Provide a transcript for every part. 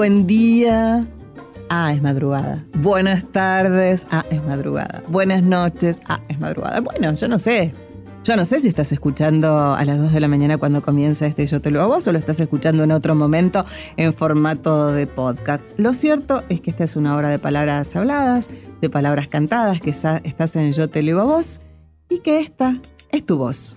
Buen día. Ah, es madrugada. Buenas tardes. Ah, es madrugada. Buenas noches. Ah, es madrugada. Bueno, yo no sé. Yo no sé si estás escuchando a las 2 de la mañana cuando comienza este Yo te lo hago o lo estás escuchando en otro momento en formato de podcast. Lo cierto es que esta es una hora de palabras habladas, de palabras cantadas, que estás en Yo te leo a vos y que esta es tu voz.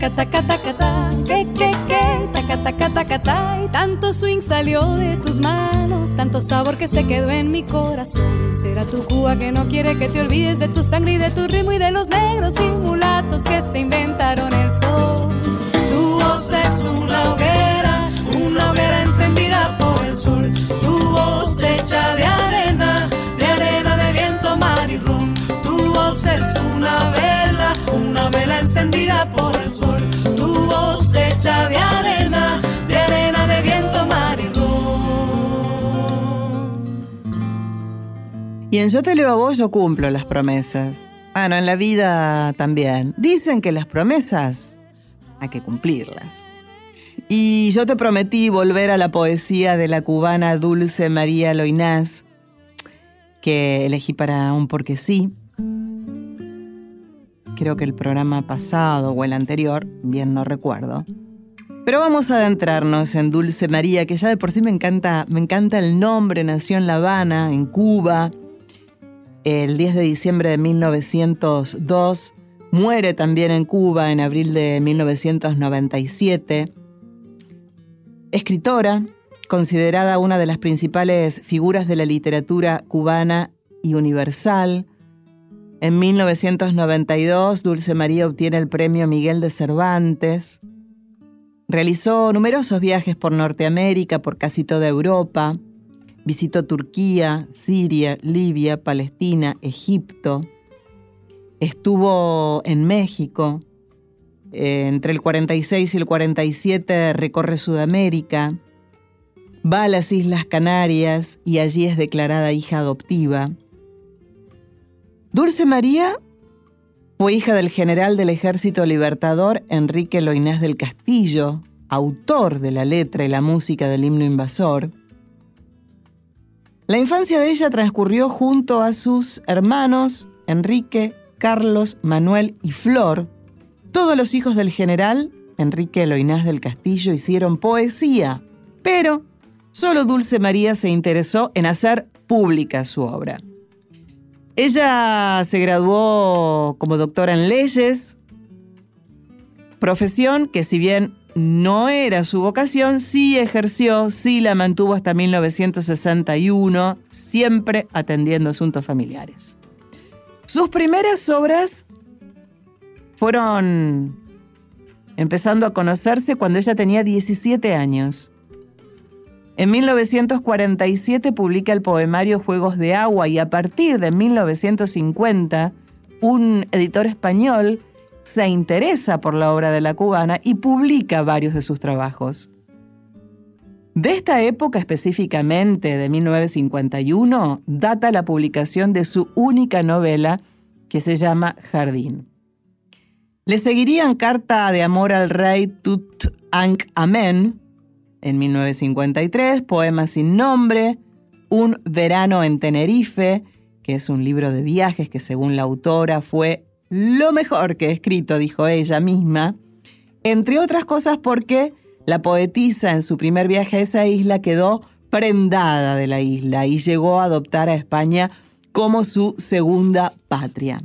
Taca, taca, taca, ta, que, que. Y tanto swing salió de tus manos, tanto sabor que se quedó en mi corazón. Será tu Cuba que no quiere que te olvides de tu sangre y de tu ritmo y de los negros y mulatos que se inventaron el sol. Tu voz es una Y en Yo te leo a vos yo cumplo las promesas. Bueno, en la vida también. Dicen que las promesas hay que cumplirlas. Y yo te prometí volver a la poesía de la cubana Dulce María Loinás, que elegí para un porque sí. Creo que el programa pasado o el anterior, bien no recuerdo. Pero vamos a adentrarnos en Dulce María, que ya de por sí me encanta, me encanta el nombre, nació en La Habana, en Cuba, el 10 de diciembre de 1902, muere también en Cuba en abril de 1997. Escritora, considerada una de las principales figuras de la literatura cubana y universal. En 1992, Dulce María obtiene el premio Miguel de Cervantes. Realizó numerosos viajes por Norteamérica, por casi toda Europa. Visitó Turquía, Siria, Libia, Palestina, Egipto. Estuvo en México. Eh, entre el 46 y el 47 recorre Sudamérica. Va a las Islas Canarias y allí es declarada hija adoptiva. Dulce María fue hija del general del Ejército Libertador Enrique Loinás del Castillo, autor de la letra y la música del himno invasor. La infancia de ella transcurrió junto a sus hermanos Enrique, Carlos, Manuel y Flor. Todos los hijos del general, Enrique Loinás del Castillo, hicieron poesía, pero solo Dulce María se interesó en hacer pública su obra. Ella se graduó como doctora en leyes, profesión que si bien no era su vocación, sí ejerció, sí la mantuvo hasta 1961, siempre atendiendo asuntos familiares. Sus primeras obras fueron empezando a conocerse cuando ella tenía 17 años. En 1947 publica el poemario Juegos de Agua y a partir de 1950 un editor español se interesa por la obra de la cubana y publica varios de sus trabajos. De esta época específicamente, de 1951, data la publicación de su única novela que se llama Jardín. Le seguirían Carta de Amor al Rey Tut Ankh Amen en 1953, Poema sin nombre, Un verano en Tenerife, que es un libro de viajes que según la autora fue lo mejor que he escrito, dijo ella misma, entre otras cosas porque la poetisa en su primer viaje a esa isla quedó prendada de la isla y llegó a adoptar a España como su segunda patria.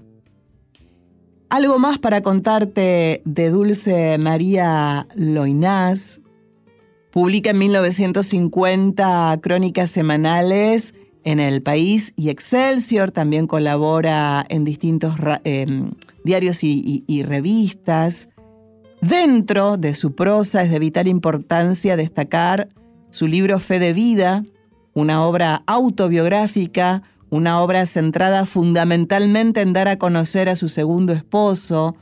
Algo más para contarte de Dulce María Loinás. Publica en 1950 crónicas semanales en El País y Excelsior. También colabora en distintos em, diarios y revistas. Dentro de su prosa es de vital importancia destacar su libro Fe de Vida, una obra autobiográfica, una obra centrada fundamentalmente en dar a conocer a su segundo esposo,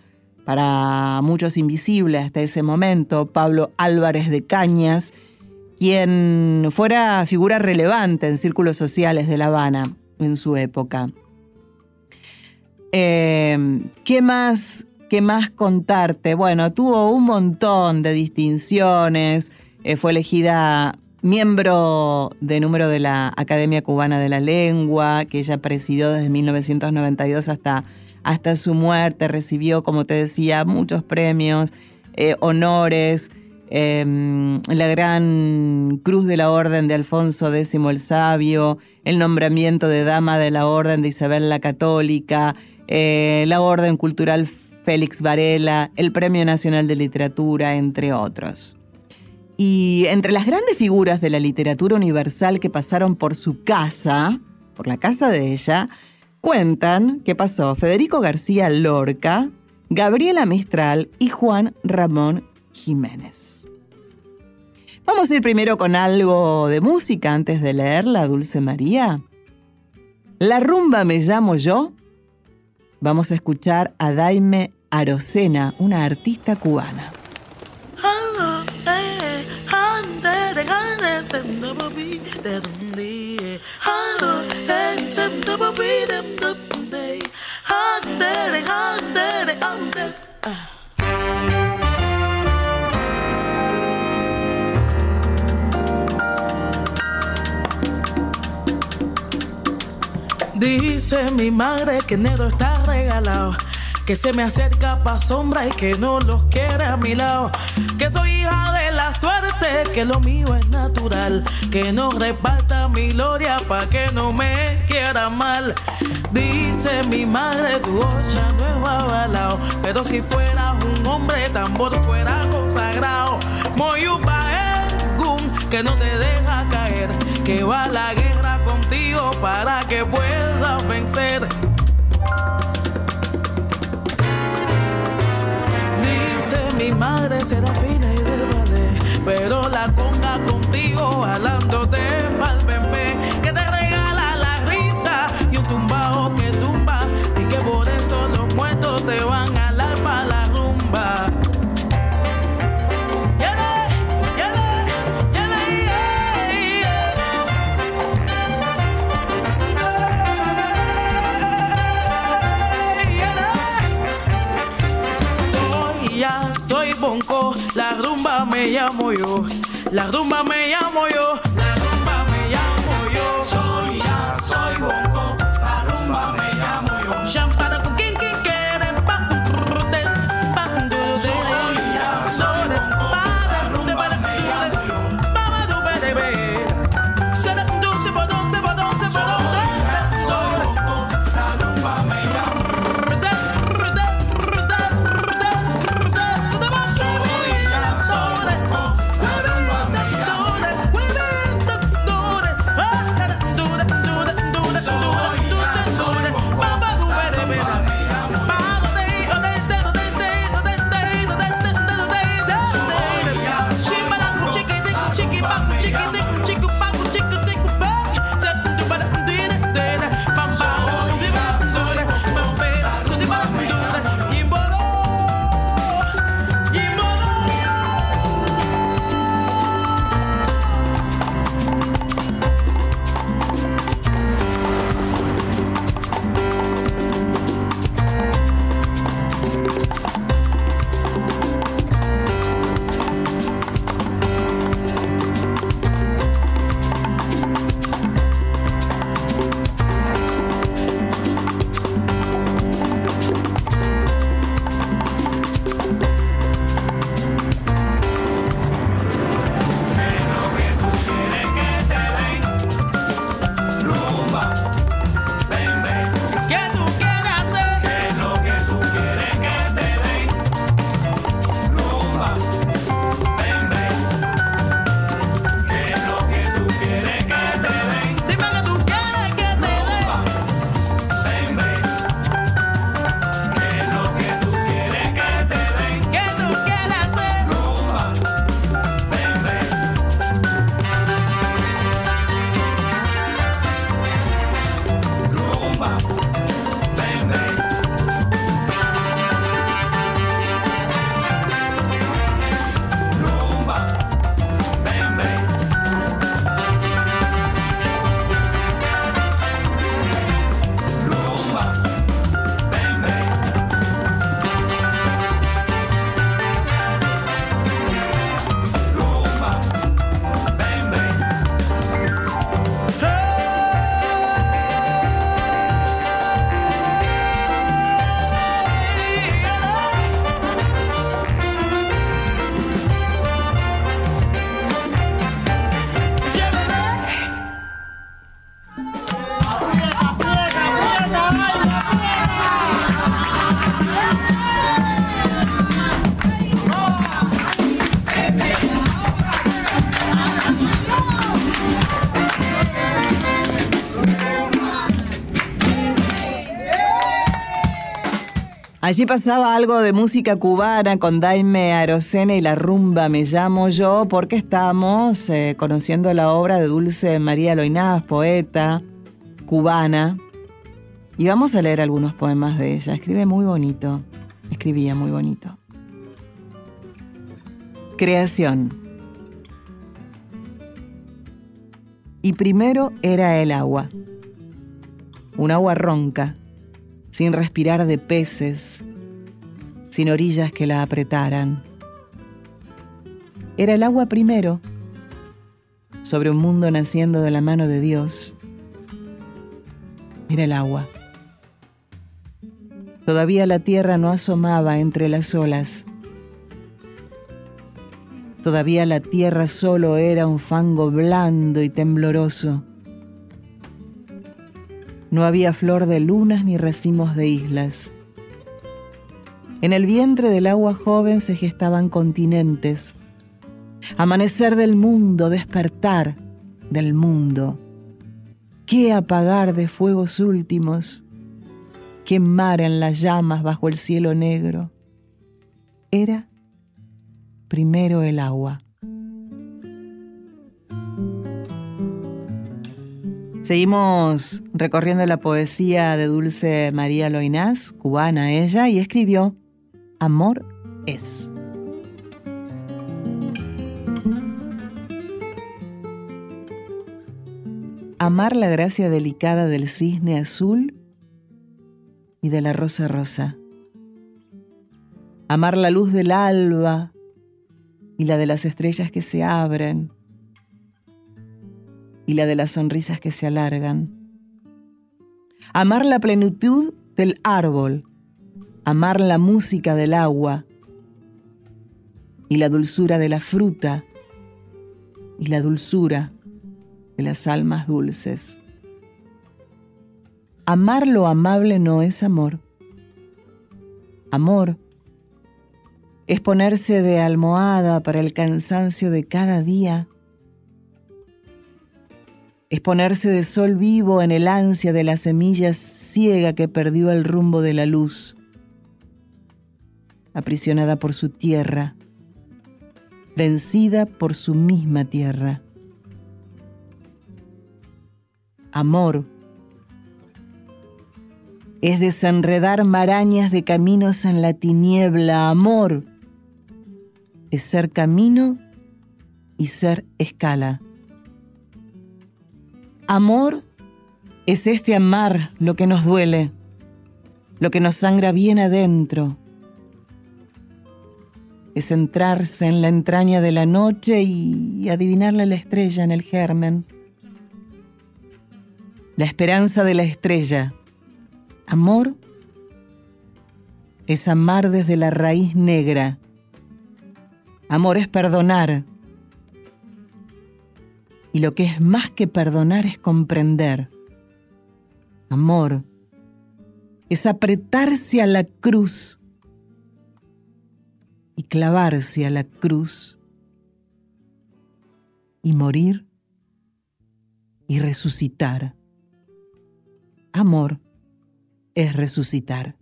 para muchos invisible hasta ese momento, Pablo Álvarez de Cañas, quien fuera figura relevante en círculos sociales de La Habana en su época. Eh, ¿Qué más ¿Qué más contarte? Bueno, tuvo un montón de distinciones, eh, fue elegida miembro de número de la Academia Cubana de la Lengua, que ella presidió desde 1992 hasta, hasta su muerte, recibió, como te decía, muchos premios, eh, honores, em, la gran Cruz de la Orden de Alfonso X el Sabio, el nombramiento de Dama de la Orden de Isabel la Católica, eh, la Orden Cultural Félix Varela, el Premio Nacional de Literatura, entre otros. Y entre las grandes figuras de la literatura universal que pasaron por su casa, por la casa de ella, cuentan que pasó Federico García Lorca, Gabriela Mistral y Juan Ramón Jiménez. Vamos a ir primero con algo de música antes de leer La Dulce María. La rumba me llamo yo Vamos a escuchar a Daime Arocena, una artista cubana. Dice mi madre que enero está regalado. Que se me acerca pa' sombra y que no los quiere a mi lado. Que soy hija de la suerte, que lo mío es natural. Que no reparta mi gloria pa' que no me quiera mal. Dice mi madre, tu ocha no es avalado. Pero si fueras un hombre, tambor fuera consagrado. Moyupa que no te deja caer. Que va la guerra para que puedas vencer. Dice mi madre será fina y del ballet, pero la conga contigo jalándote pa'l bebé, que te regala la risa y un tumbao que tumba y que por eso los muertos te van a la rumba me llamo yo, la rumba me llamo yo, Allí pasaba algo de música cubana con Daime Arocena y la rumba Me llamo yo porque estamos eh, conociendo la obra de Dulce María Loinaz, poeta cubana. Y vamos a leer algunos poemas de ella. Escribe muy bonito. Escribía muy bonito. Creación. Y primero era el agua. Un agua ronca sin respirar de peces, sin orillas que la apretaran. Era el agua primero, sobre un mundo naciendo de la mano de Dios. Era el agua. Todavía la tierra no asomaba entre las olas. Todavía la tierra solo era un fango blando y tembloroso. No había flor de lunas ni racimos de islas. En el vientre del agua joven se gestaban continentes. Amanecer del mundo, despertar del mundo. ¿Qué apagar de fuegos últimos? Quemar en las llamas bajo el cielo negro? Era primero el agua. Seguimos recorriendo la poesía de Dulce María Loinás, cubana ella, y escribió Amor es. Amar la gracia delicada del cisne azul y de la rosa rosa. Amar la luz del alba y la de las estrellas que se abren y la de las sonrisas que se alargan. Amar la plenitud del árbol, amar la música del agua y la dulzura de la fruta y la dulzura de las almas dulces. Amar lo amable no es amor. Amor es ponerse de almohada para el cansancio de cada día es ponerse de sol vivo en el ansia de la semilla ciega que perdió el rumbo de la luz, aprisionada por su tierra, vencida por su misma tierra. Amor es desenredar marañas de caminos en la tiniebla. Amor es ser camino y ser escala. Amor es este amar lo que nos duele, lo que nos sangra bien adentro. Es entrarse en la entraña de la noche y adivinarle la estrella en el germen. La esperanza de la estrella. Amor es amar desde la raíz negra. Amor es perdonar y lo que es más que perdonar es comprender. Amor es apretarse a la cruz y clavarse a la cruz y morir y resucitar. Amor es resucitar.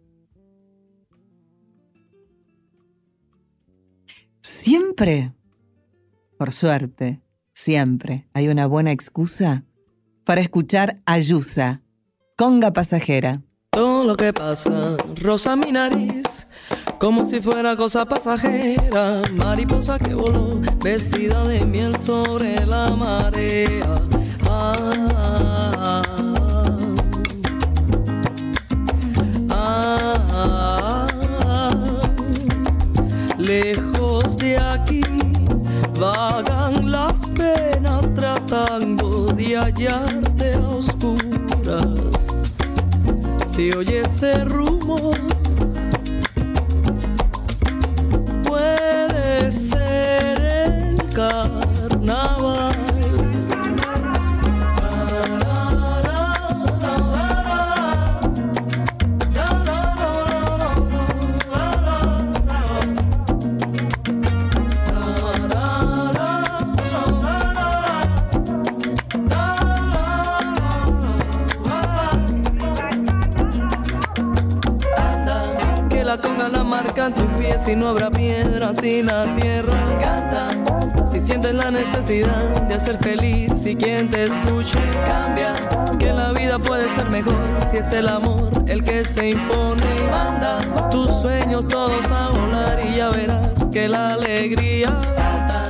Siempre, por suerte, Siempre hay una buena excusa para escuchar Ayusa, conga pasajera. Todo lo que pasa rosa mi nariz, como si fuera cosa pasajera. Mariposa que voló, vestida de miel sobre la marea. Ah, ah, ah, lejos de aquí vagan las penas tratando de hallarte a oscuras. Si oye ese rumor, puede ser el carnaval. Si no habrá piedra si la tierra canta. Si sientes la necesidad de hacer feliz y quien te escuche cambia, que la vida puede ser mejor si es el amor el que se impone. Manda tus sueños todos a volar y ya verás que la alegría salta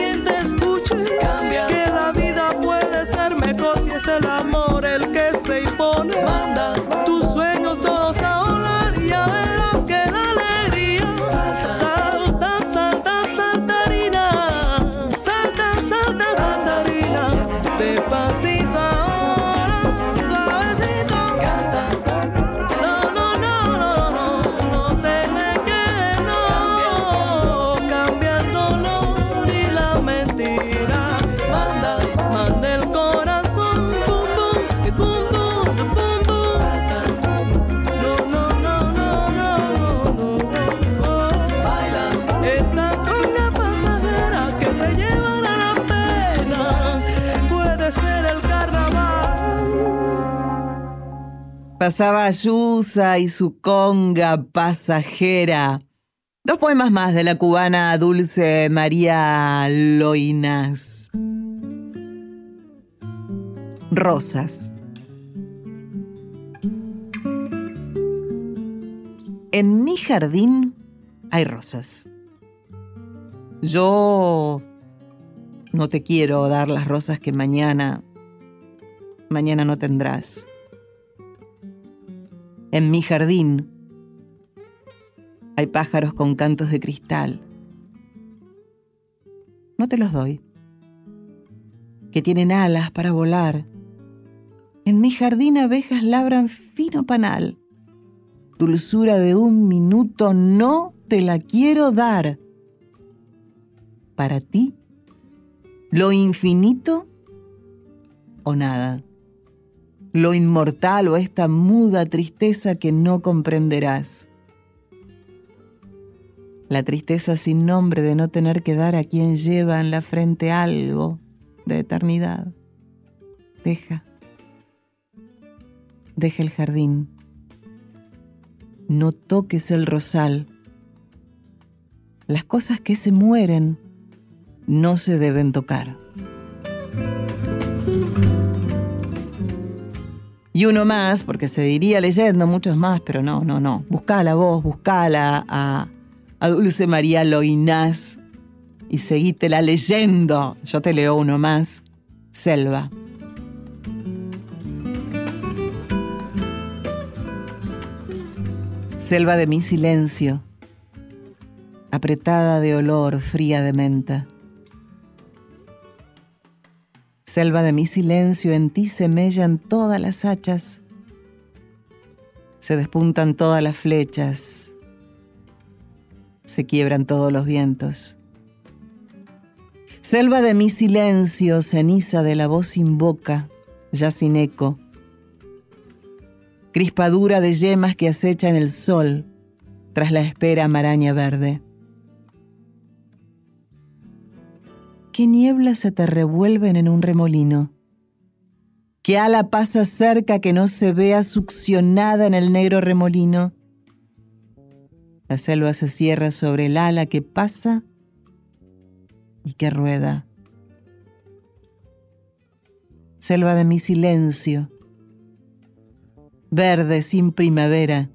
quien te escuche cambia, que la vida puede ser mejor si es el amor Pasaba Ayusa y su conga pasajera. Dos poemas más de la cubana Dulce María Loinas. Rosas. En mi jardín hay rosas. Yo no te quiero dar las rosas que mañana, mañana no tendrás. En mi jardín hay pájaros con cantos de cristal. No te los doy. Que tienen alas para volar. En mi jardín abejas labran fino panal. Dulzura de un minuto no te la quiero dar. Para ti, lo infinito o nada lo inmortal o esta muda tristeza que no comprenderás. La tristeza sin nombre de no tener que dar a quien lleva en la frente algo de eternidad. Deja. Deja el jardín. No toques el rosal. Las cosas que se mueren no se deben tocar. Y uno más, porque se diría leyendo muchos más, pero no, no, no. Buscala vos, buscala a, a Dulce María Loinás y seguítela leyendo. Yo te leo uno más. Selva. Selva de mi silencio, apretada de olor, fría de menta. Selva de mi silencio, en ti se mellan todas las hachas, se despuntan todas las flechas, se quiebran todos los vientos. Selva de mi silencio, ceniza de la voz sin boca, ya sin eco. Crispadura de yemas que acechan el sol tras la espera maraña verde. ¿Qué nieblas se te revuelven en un remolino? ¿Qué ala pasa cerca que no se vea succionada en el negro remolino? La selva se cierra sobre el ala que pasa y que rueda. Selva de mi silencio, verde sin primavera.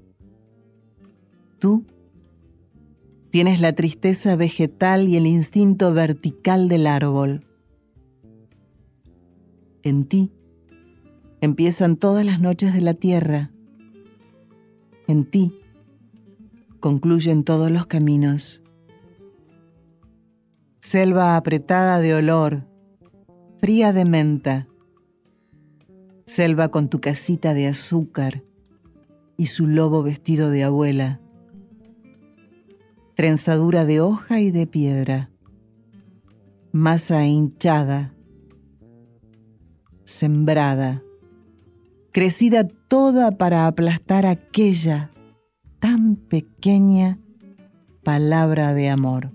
Tú tienes la tristeza vegetal y el instinto vertical del árbol. En ti, empiezan todas las noches de la tierra. En ti concluyen todos los caminos. Selva apretada de olor, fría de menta. Selva con tu casita de azúcar y su lobo vestido de abuela. Trenzadura de hoja y de piedra. Masa hinchada. Sembrada. Crecida toda para aplastar aquella tan pequeña palabra de amor.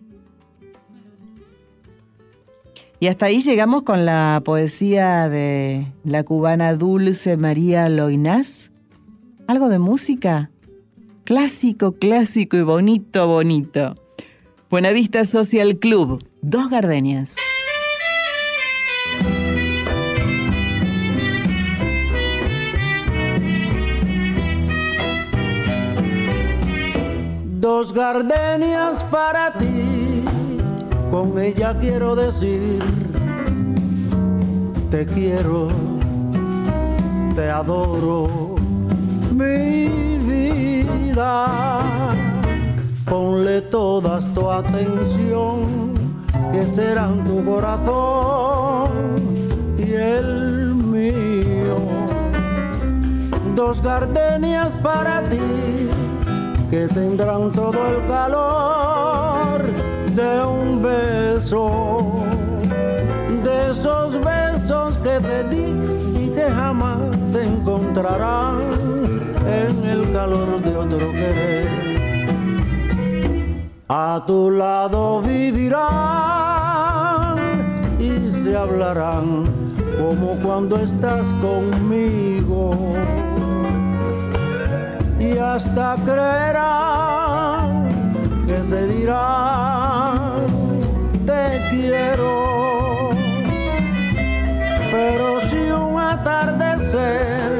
Y hasta ahí llegamos con la poesía de la cubana Dulce María Loinás. ¿Algo de música? Clásico, clásico y bonito, bonito. Buenavista Social Club, dos gardenias. Dos gardenias para ti con ella quiero decir, te quiero, te adoro, mi Ponle toda tu atención, que serán tu corazón y el mío. Dos gardenias para ti, que tendrán todo el calor de un beso, de esos besos que te di y que jamás te encontrarán de otro querer. A tu lado vivirán y se hablarán como cuando estás conmigo. Y hasta creerán que se dirá te quiero. Pero si un atardecer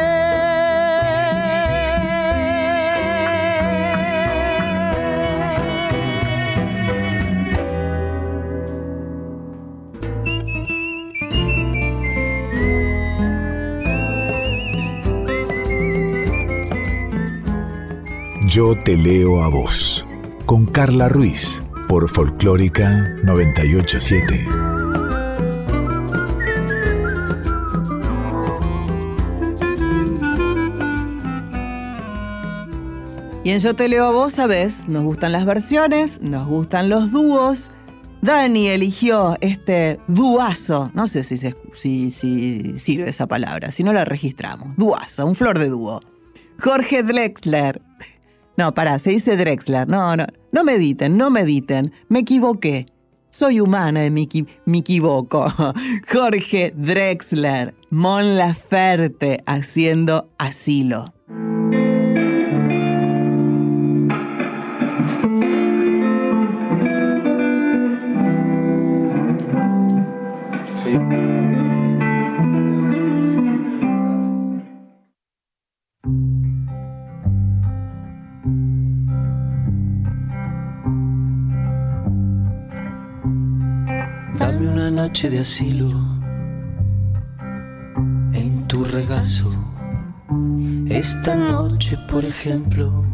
Yo te leo a vos, con Carla Ruiz, por Folclórica 987. Y en Yo te leo a vos, sabes, nos gustan las versiones, nos gustan los dúos. Dani eligió este duazo, no sé si, si, si sirve esa palabra, si no la registramos. Duazo, un flor de dúo. Jorge Drexler. No, pará, se dice Drexler. No, no, no mediten, no mediten. Me equivoqué. Soy humana y me, me equivoco. Jorge Drexler, Mon Laferte haciendo asilo. Noche de asilo en tu regazo. Esta noche, por ejemplo,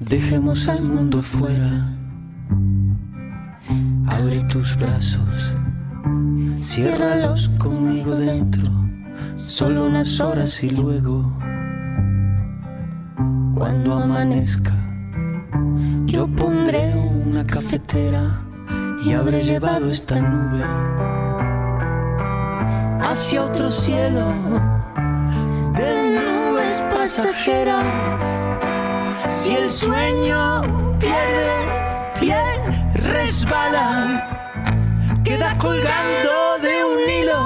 dejemos al mundo fuera. Abre tus brazos, ciérralos conmigo dentro, solo unas horas y luego, cuando amanezca, yo pondré una cafetera y habré llevado esta nube hacia otro cielo de nubes pasajeras. Si el sueño pierde pie, resbala, queda colgando de un hilo.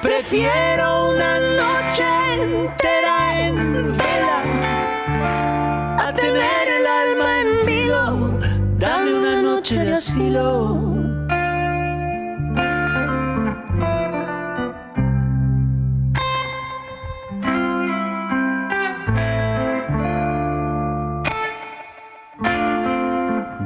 Prefiero una noche entera en vela a tener el alma en filo. Dame una noche de asilo.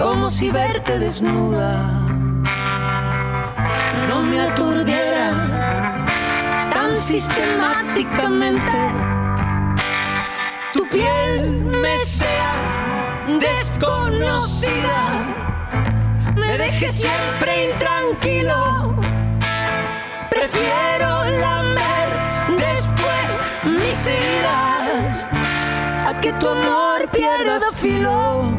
como si verte desnuda no me aturdiera tan sistemáticamente. Tu piel me sea desconocida, me deje siempre intranquilo. Prefiero lamer después mis heridas a que tu amor pierda filo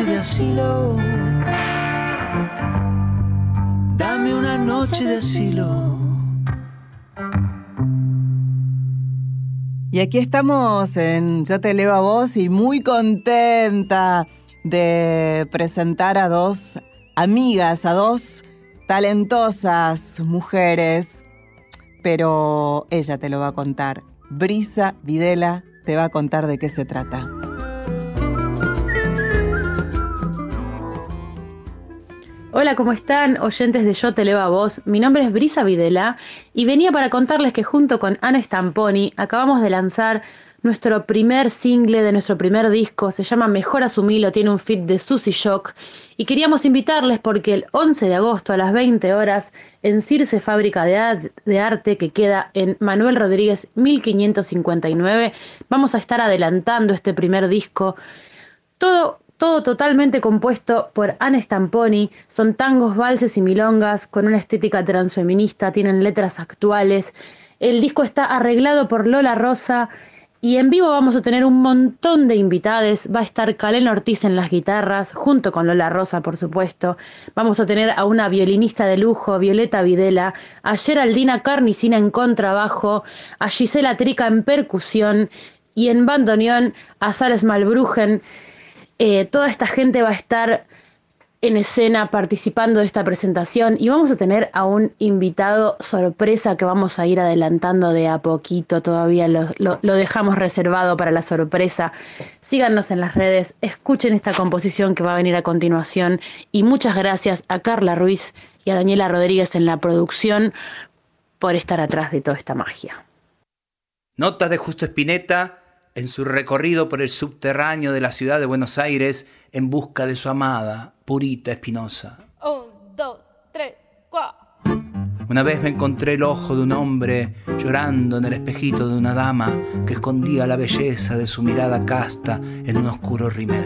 Noche de asilo. Dame una noche de asilo. Y aquí estamos en Yo te leo a vos y muy contenta de presentar a dos amigas, a dos talentosas mujeres, pero ella te lo va a contar. Brisa Videla te va a contar de qué se trata. Hola, ¿cómo están? Oyentes de Yo Te Leo a Vos. Mi nombre es Brisa Videla y venía para contarles que junto con Ana Stamponi acabamos de lanzar nuestro primer single de nuestro primer disco. Se llama Mejor Asumilo, tiene un fit de Susy Shock. Y queríamos invitarles porque el 11 de agosto a las 20 horas en Circe Fábrica de, de Arte, que queda en Manuel Rodríguez 1559, vamos a estar adelantando este primer disco. Todo todo totalmente compuesto por Anne Stamponi, son tangos, valses y milongas con una estética transfeminista, tienen letras actuales. El disco está arreglado por Lola Rosa y en vivo vamos a tener un montón de invitades. Va a estar Calen Ortiz en las guitarras, junto con Lola Rosa, por supuesto. Vamos a tener a una violinista de lujo, Violeta Videla, a Geraldina Carnicina en contrabajo, a Gisela Trica en percusión y en bandoneón a Sara Malbrujen. Eh, toda esta gente va a estar en escena participando de esta presentación y vamos a tener a un invitado sorpresa que vamos a ir adelantando de a poquito, todavía lo, dejamos reservado para la sorpresa. Síganos en las redes, escuchen esta composición que va a venir a continuación y muchas gracias a Carla Ruiz y a Daniela Rodríguez en la producción por estar atrás de toda esta magia. Nota de Justo Espineta en su recorrido por el subterráneo de la ciudad de Buenos Aires en busca de su amada, Purita Espinosa. Un, dos, tres, cuatro. Una vez me encontré el ojo de un hombre llorando en el espejito de una dama que escondía la belleza de su mirada casta en un oscuro rimel.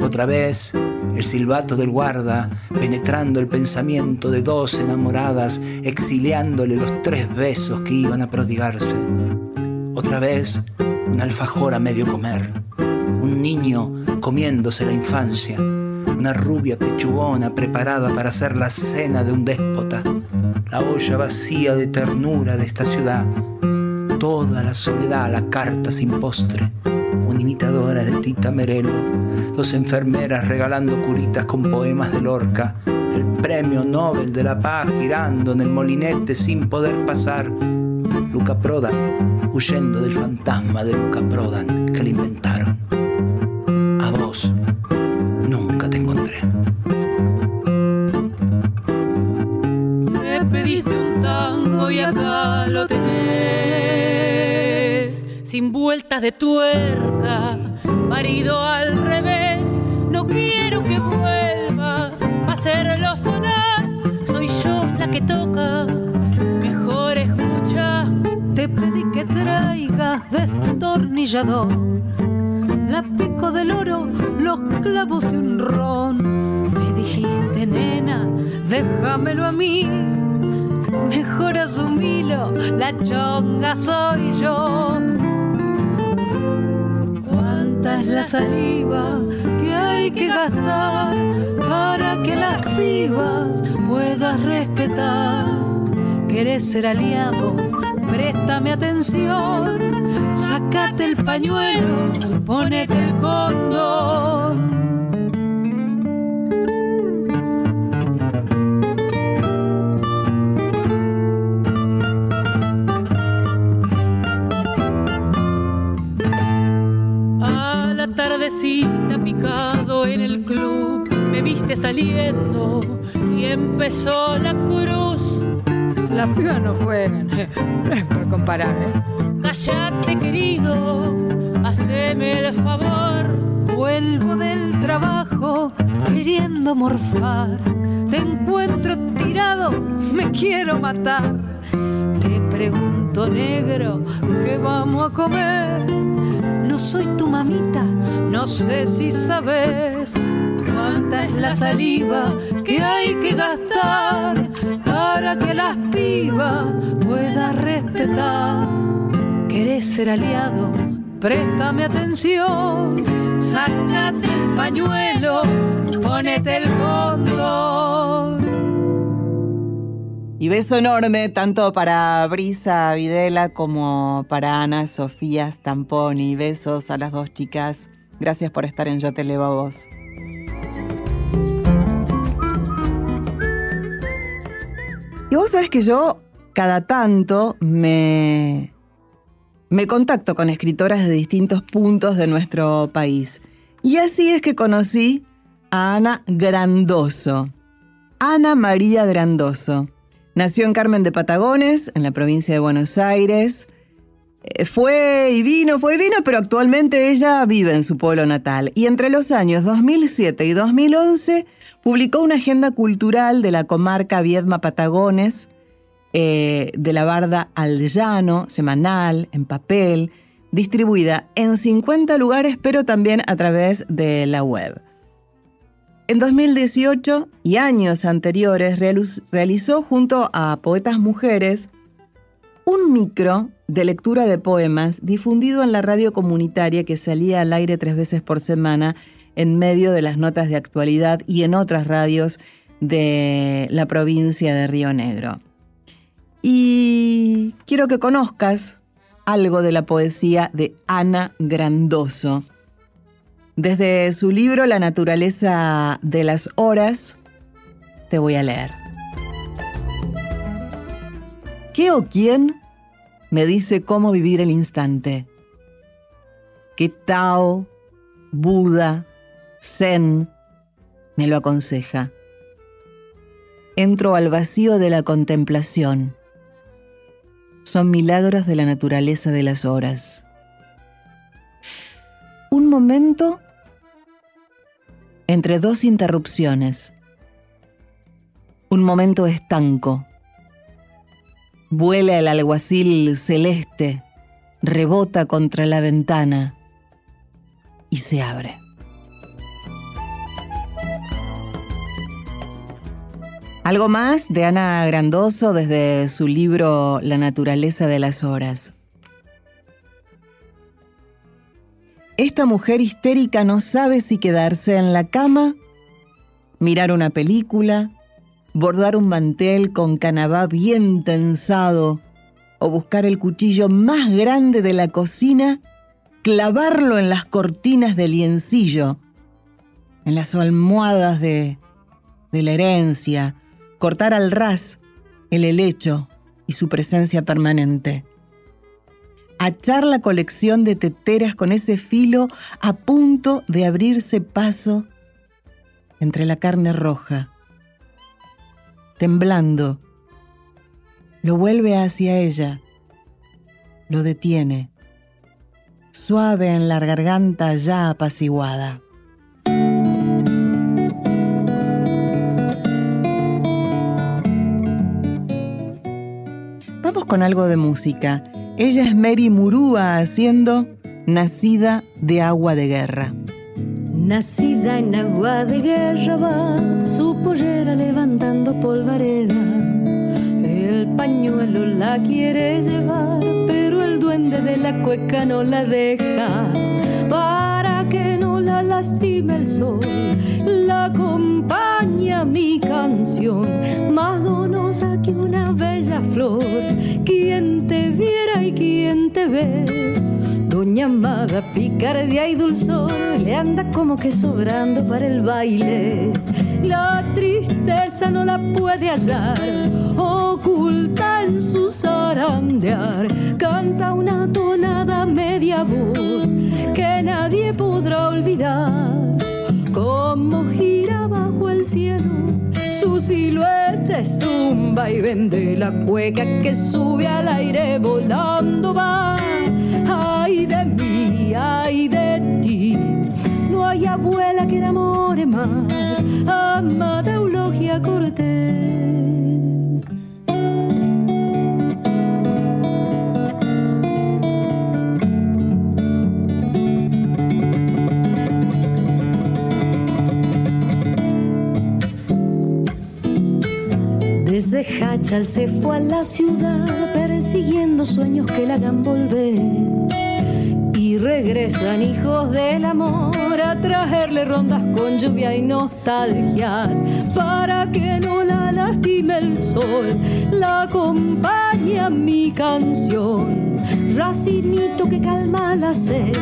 Otra vez el silbato del guarda, penetrando el pensamiento de dos enamoradas, exiliándole los tres besos que iban a prodigarse. Otra vez un alfajor a medio comer, un niño comiéndose la infancia, una rubia pechugona preparada para hacer la cena de un déspota, la olla vacía de ternura de esta ciudad, toda la soledad, la carta sin postre, una imitadora de Tita Merelo, dos enfermeras regalando curitas con poemas de Lorca, el premio Nobel de la Paz girando en el molinete sin poder pasar, Luca Prodan huyendo del fantasma de Luca Prodan que le inventaron. A vos nunca te encontré. Me pediste un tango y acá lo tenés, sin vueltas de tuerca, marido al revés. No quiero que vuelvas a hacerlo sonar, soy yo la que toca. Mejor escucha, traigas destornillador, la pico del oro, los clavos y un ron. Me dijiste, nena, déjamelo a mí. Mejor asumilo, la chonga soy yo. Cuánta es la saliva que hay que gastar para que las pibas puedas respetar. Querés ser aliado, préstame atención. Sacate el pañuelo, ponete el tardecita picado en el club, me viste saliendo y empezó la cruz. Las pibas no juegan, no es por comparar, ¿eh? Cállate querido, haceme el favor. Vuelvo del trabajo queriendo morfar. Te encuentro tirado, me quiero matar. Te pregunto, negro, ¿qué vamos a comer? No soy tu mamita, no sé si sabes cuánta es la saliva que hay que gastar para que las pibas pueda respetar. ¿Querés ser aliado? Préstame atención, sácate el pañuelo, ponete el cóndor. Y beso enorme tanto para Brisa Videla como para Ana Sofía Stamponi. Besos a las dos chicas. Gracias por estar en Yo Te Levo a Vos. Y vos sabés que yo cada tanto me, me contacto con escritoras de distintos puntos de nuestro país. Y así es que conocí a Ana Grandoso. Ana María Grandoso. Nació en Carmen de Patagones, en la provincia de Buenos Aires. Eh, Fue y vino, fue y vino, pero actualmente ella vive en su pueblo natal. Y entre los años 2007 y 2011 publicó una agenda cultural de la comarca Viedma Patagones, eh, de la Barda al Llano, semanal, en papel, distribuida en 50 lugares, pero también a través de la web. En 2018 y años anteriores realiz- realizó junto a poetas mujeres un micro de lectura de poemas difundido en la radio comunitaria que salía al aire tres veces por semana en medio de las notas de actualidad y en otras radios de la provincia de Río Negro. Y quiero que conozcas algo de la poesía de Ana Grandoso. Desde su libro La naturaleza de las horas, te voy a leer. ¿Qué o quién me dice cómo vivir el instante? ¿Qué Tao, Buda, Zen me lo aconseja? Entro al vacío de la contemplación. Son milagros de la naturaleza de las horas. Un momento entre dos interrupciones. Un momento estanco. Vuela el alguacil celeste, rebota contra la ventana y se abre. Algo más de Ana Grandoso desde su libro La naturaleza de las horas. Esta mujer histérica no sabe si quedarse en la cama, mirar una película, bordar un mantel con canabá bien tensado o buscar el cuchillo más grande de la cocina, clavarlo en las cortinas del liencillo, en las almohadas de, de la herencia, cortar al ras el helecho y su presencia permanente achar la colección de teteras con ese filo a punto de abrirse paso entre la carne roja. Temblando, lo vuelve hacia ella, lo detiene, suave en la garganta ya apaciguada. Con algo de música. Ella es Mary Murúa haciendo Nacida de agua de guerra. Nacida en agua de guerra va su pollera levantando polvareda. El pañuelo la quiere llevar, pero el duende de la cueca no la deja. No la lastime el sol, la acompaña mi canción, más donosa que una bella flor. Quien te viera y quien te ve. Doña Amada, picardía y dulzor, le anda como que sobrando para el baile. La tristeza no la puede hallar, oculta en su zarandear. Canta una tonada media voz que nadie podrá olvidar. Como gira bajo el cielo, su silueta es un vaivén de la cueca que sube al aire volando va. Ay de mí, ay de ti, no hay abuela que enamore más, amada Eulogia Cortés. Desde Hachal se fue a la ciudad persiguiendo sueños que la hagan volver. Y regresan hijos del amor a traerle rondas con lluvia y nostalgias para que no la lastime el sol. La acompaña mi canción, racinito que calma la sed.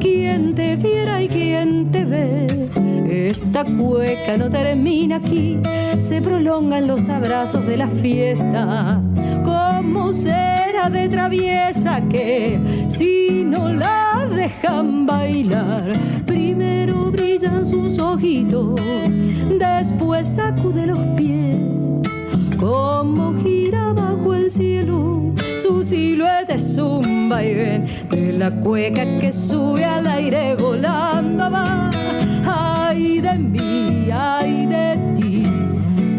Quien te viera y quien te ve. Esta cueca no termina aquí, se prolongan los abrazos de la fiesta. Como será de traviesa que si no la dejan bailar, primero brillan sus ojitos, después sacude los pies. Como gira bajo el cielo, su silueta es un vaivén de la cueca que sube al aire volando va ay de mí, ay de ti.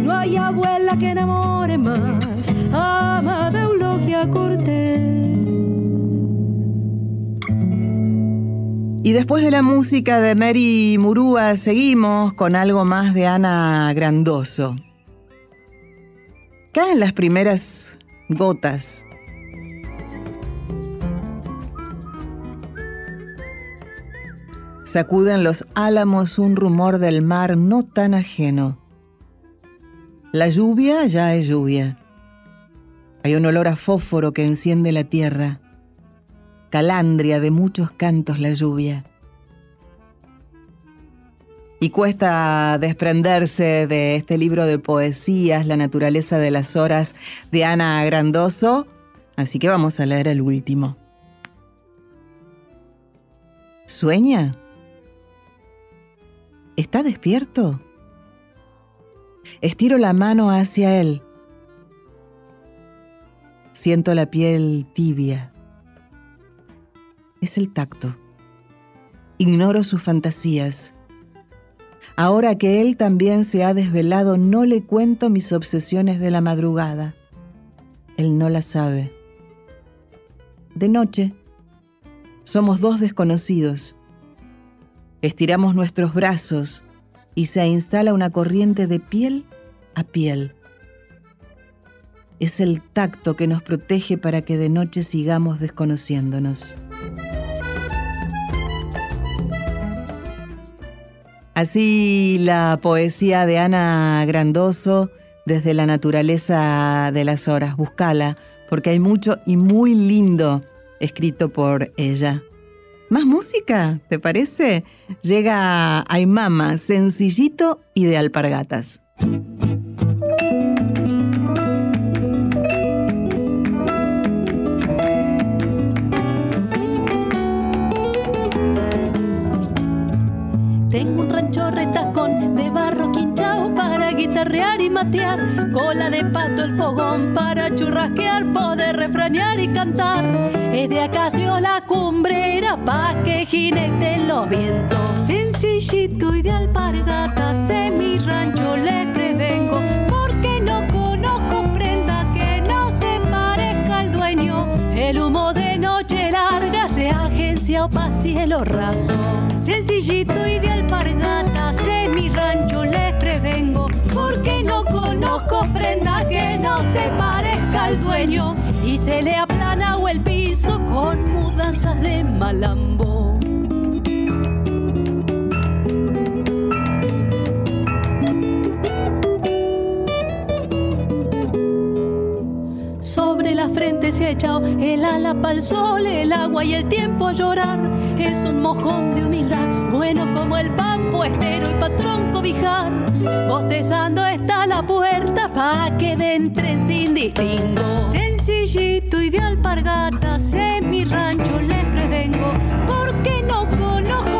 No hay abuela que enamore más, amada Eulogia Cortés. Y después de la música de Mary Murúa, seguimos con algo más de Ana Grandoso. Caen las primeras gotas Sacuden los álamos un rumor del mar no tan ajeno. La lluvia ya es lluvia. Hay un olor a fósforo que enciende la tierra. Calandria de muchos cantos la lluvia. Y cuesta desprenderse de este libro de poesías, La naturaleza de las horas, de Ana Grandoso, así que vamos a leer el último. ¿Sueña? ¿Está despierto? Estiro la mano hacia él. Siento la piel tibia. Es el tacto. Ignoro sus fantasías. Ahora que él también se ha desvelado, no le cuento mis obsesiones de la madrugada. Él no las sabe. De noche, somos dos desconocidos Estiramos nuestros brazos y se instala una corriente de piel a piel. Es el tacto que nos protege para que de noche sigamos desconociéndonos. Así la poesía de Ana Grandoso desde la naturaleza de las horas. Buscala, porque hay mucho y muy lindo escrito por ella. ¿Más música? ¿Te parece? Llega Aymama, sencillito y de alpargatas. Tengo un rancho retacón de barro quinchao para guitarrear y matear. Cola de pato el fogón para churrasquear, poder refranear y cantar. Es de acacio la cumbrera pa' que jineten los vientos. Sencillito y de alpargatas en mi rancho le prevengo. Porque no conozco prenda que no se parezca al dueño. El humo de noche larga agencia o cielo raso. Sencillito y de alpargatas en mi rancho les prevengo. Porque no conozco prenda que no se parezca al dueño. Y se le aplana o el piso con mudanzas de malambo. Se ha echado el ala para el sol, el agua y el tiempo a llorar. Es un mojón de humildad, bueno como el pan puestero y patrón cobijar. Bostezando está la puerta pa' que de entre sin distingo. Sencillito y de alpargatas en mi rancho les prevengo, porque no conozco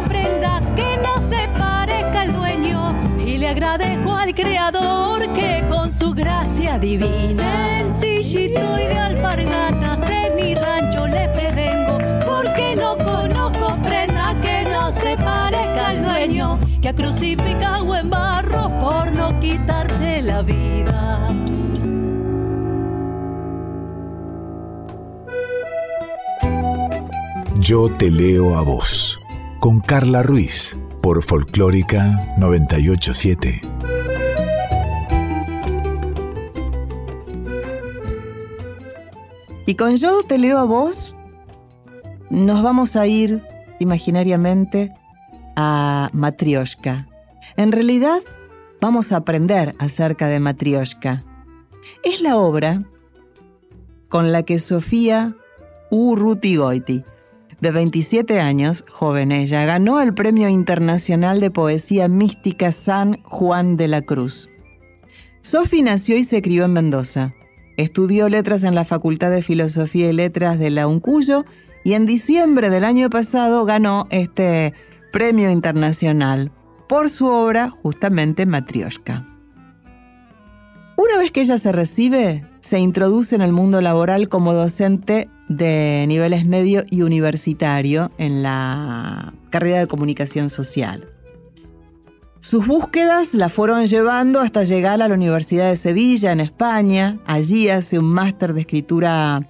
agradezco al creador que con su gracia divina. Sencillito y de alpargatas en mi rancho les prevengo, porque no conozco prenda que no se parezca al dueño, que ha crucificado en barro por no quitarte la vida. Yo te leo a vos, con Carla Ruiz, por Folclórica 987. Y con Yo te leo a vos, nos vamos a ir imaginariamente a Matrioshka. En realidad, vamos a aprender acerca de Matrioshka. Es la obra con la que Sofía Urrutigoiti, de 27 años, joven ella, ganó el Premio Internacional de Poesía Mística San Juan de la Cruz. Sofi nació y se crió en Mendoza. Estudió letras en la Facultad de Filosofía y Letras de la UNCUYO y en diciembre del año pasado ganó este premio internacional por su obra justamente Matrioshka. Una vez que ella se recibe, se introduce en el mundo laboral como docente de niveles medio y universitario en la carrera de comunicación social. Sus búsquedas la fueron llevando hasta llegar a la Universidad de Sevilla, en España. Allí hace un máster de escritura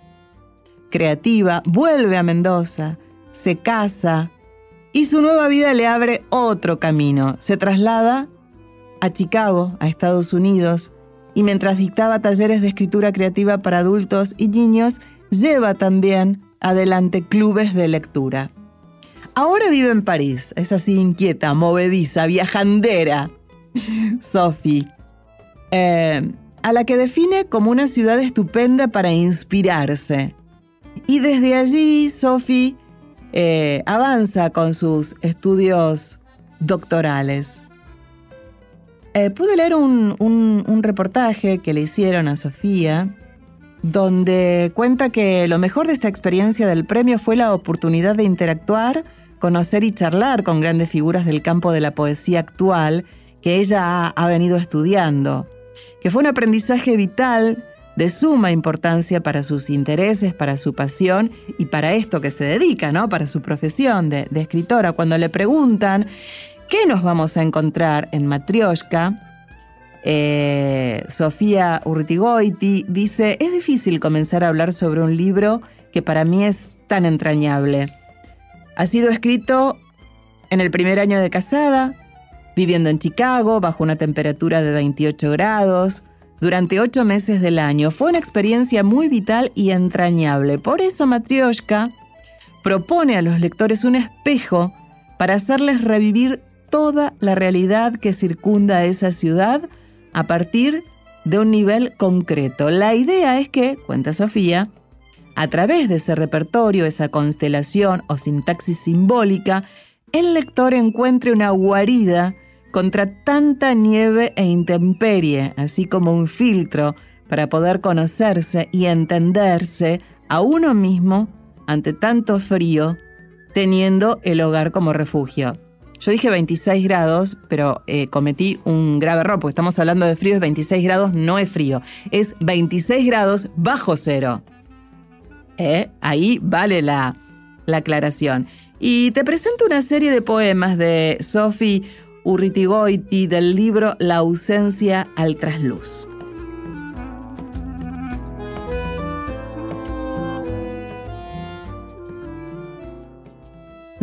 creativa, vuelve a Mendoza, se casa y su nueva vida le abre otro camino. Se traslada a Chicago, a Estados Unidos, y mientras dictaba talleres de escritura creativa para adultos y niños, lleva también adelante clubes de lectura. Ahora vive en París, es así inquieta, movediza, viajandera. Sophie, eh, a la que define como una ciudad estupenda para inspirarse. Y desde allí, Sophie eh, avanza con sus estudios doctorales. Eh, pude leer un, un reportaje que le hicieron a Sofía donde cuenta que lo mejor de esta experiencia del premio fue la oportunidad de interactuar, conocer y charlar con grandes figuras del campo de la poesía actual que ella ha, venido estudiando, que fue un aprendizaje vital de suma importancia para sus intereses, para su pasión y para esto que se dedica, ¿no? Para su profesión de, de escritora. Cuando le preguntan qué nos vamos a encontrar en Matrioshka, eh, Sofía Urtigoiti dice, es difícil comenzar a hablar sobre un libro que para mí es tan entrañable. Ha sido escrito en el primer año de casada, viviendo en Chicago bajo una temperatura de 28 grados, durante ocho meses del año. Fue una experiencia muy vital y entrañable. Por eso Matryoshka propone a los lectores un espejo para hacerles revivir toda la realidad que circunda esa ciudad a partir de un nivel concreto. La idea es que, cuenta Sofía, a través de ese repertorio, esa constelación o sintaxis simbólica, el lector encuentre una guarida contra tanta nieve e intemperie, así como un filtro para poder conocerse y entenderse a uno mismo ante tanto frío, teniendo el hogar como refugio. Yo dije 26 grados, pero eh, cometí un grave error, porque estamos hablando de frío, es 26 grados, no es frío, es 26 grados bajo cero. Eh, ahí vale la, la aclaración. Y te presento una serie de poemas de Sophie Urritigoiti del libro La ausencia al trasluz.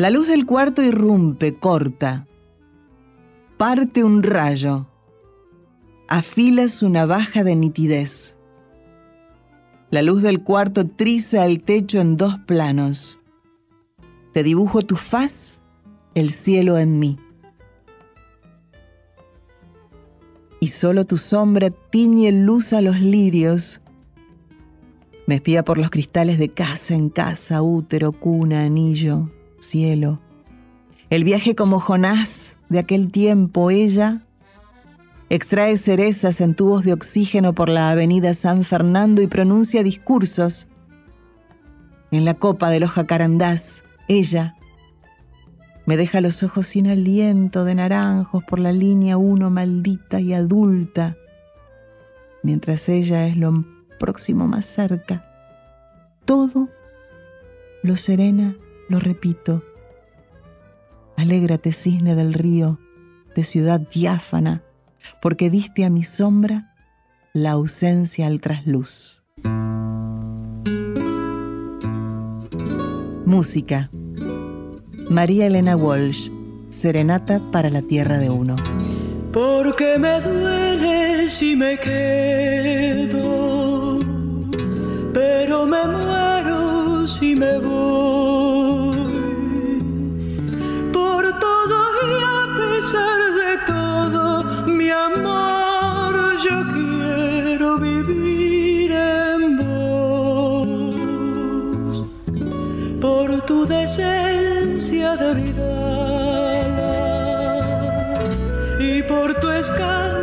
La luz del cuarto irrumpe, corta, parte un rayo, afila su navaja de nitidez. La luz del cuarto triza el techo en dos planos. Te dibujo tu faz, el cielo en mí. y solo tu sombra tiñe luz a los lirios. Me espía por los cristales de casa en casa, útero, cuna, anillo, cielo. El viaje como Jonás de aquel tiempo, ella extrae cerezas en tubos de oxígeno por la avenida San Fernando y pronuncia discursos. En la copa de los jacarandás, ella me deja los ojos sin aliento de naranjos por la línea uno maldita y adulta, mientras ella es lo próximo más cerca. Todo lo serena, lo repito. Alégrate, cisne del río, de ciudad diáfana, porque diste a mi sombra la ausencia al trasluz. Música María Elena Walsh, Serenata para la Tierra de Uno. Porque me duele si me quedo, pero me muero si me voy. Yo quiero vivir en vos. Por tu deseo de vida y por tu escándalo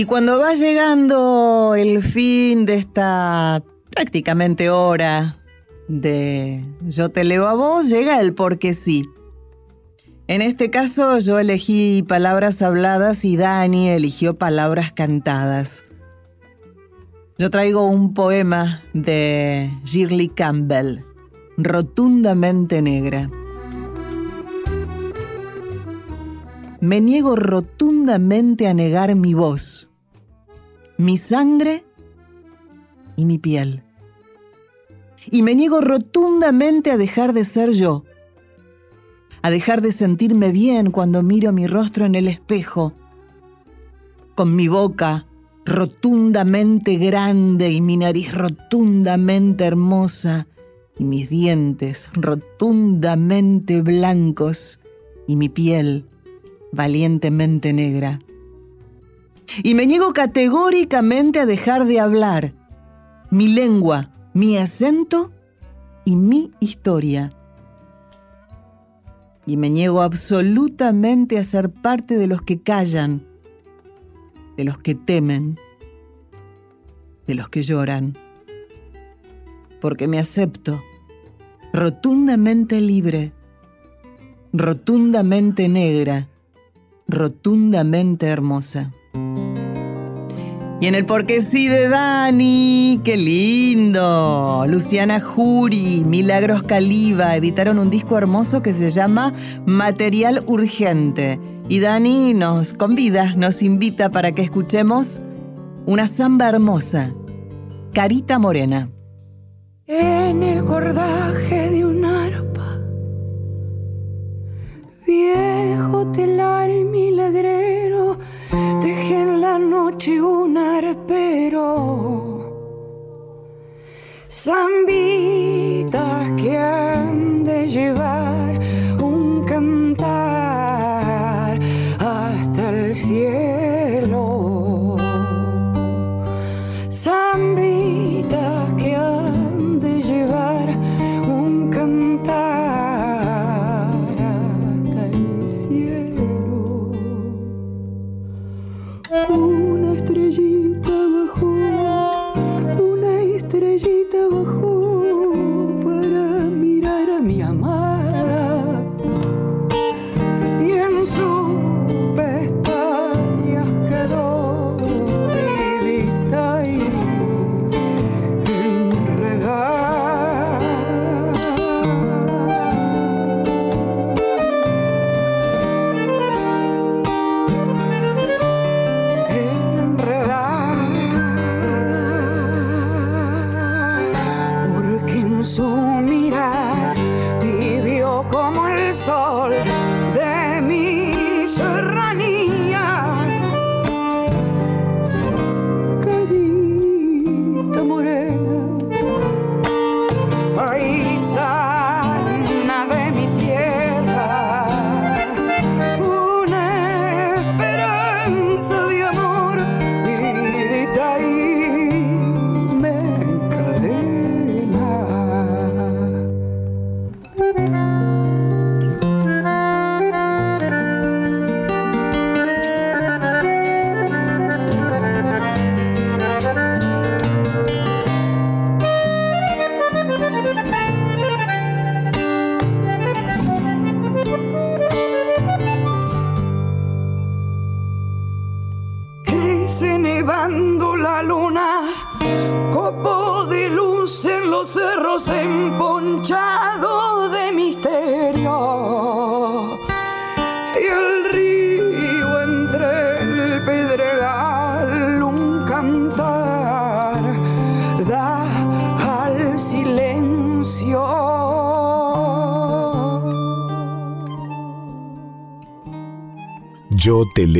Y cuando va llegando el fin de esta prácticamente hora de Yo te leo a vos, llega el porque sí. En este caso yo elegí palabras habladas y Dani eligió palabras cantadas. Yo traigo un poema de Shirley Campbell, Rotundamente Negra. Me niego rotundamente a negar mi voz, mi sangre y mi piel. Y me niego rotundamente a dejar de ser yo, a dejar de sentirme bien cuando miro mi rostro en el espejo, con mi boca rotundamente grande y mi nariz rotundamente hermosa y mis dientes rotundamente blancos y mi piel valientemente negra. Y me niego categóricamente a dejar de hablar mi lengua, mi acento y mi historia. Y me niego absolutamente a ser parte de los que callan, de los que temen, de los que lloran. Porque me acepto rotundamente libre, rotundamente negra, rotundamente hermosa. Y en el porque sí de Dani, qué lindo. Luciana Jury, Milagros Caliba editaron un disco hermoso que se llama Material Urgente. Y Dani nos convida, nos invita para que escuchemos una samba hermosa, Carita Morena. En el cordaje de un arpa, viejo telar milagrero Dejé en la noche un arpero. Zambitas que han de llevar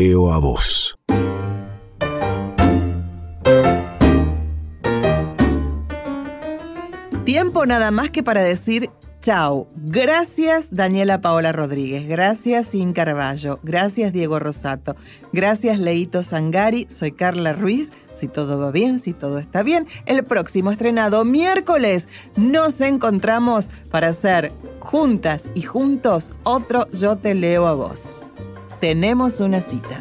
leo a vos. Tiempo nada más que para decir chao. Gracias Daniela Paola Rodríguez, gracias Sin Carballo, gracias Diego Rosato, gracias Leito Sangari, soy Carla Ruiz. Si todo va bien, si todo está bien, el próximo estrenado miércoles nos encontramos para hacer juntas y juntos otro Yo te leo a vos. Tenemos una cita.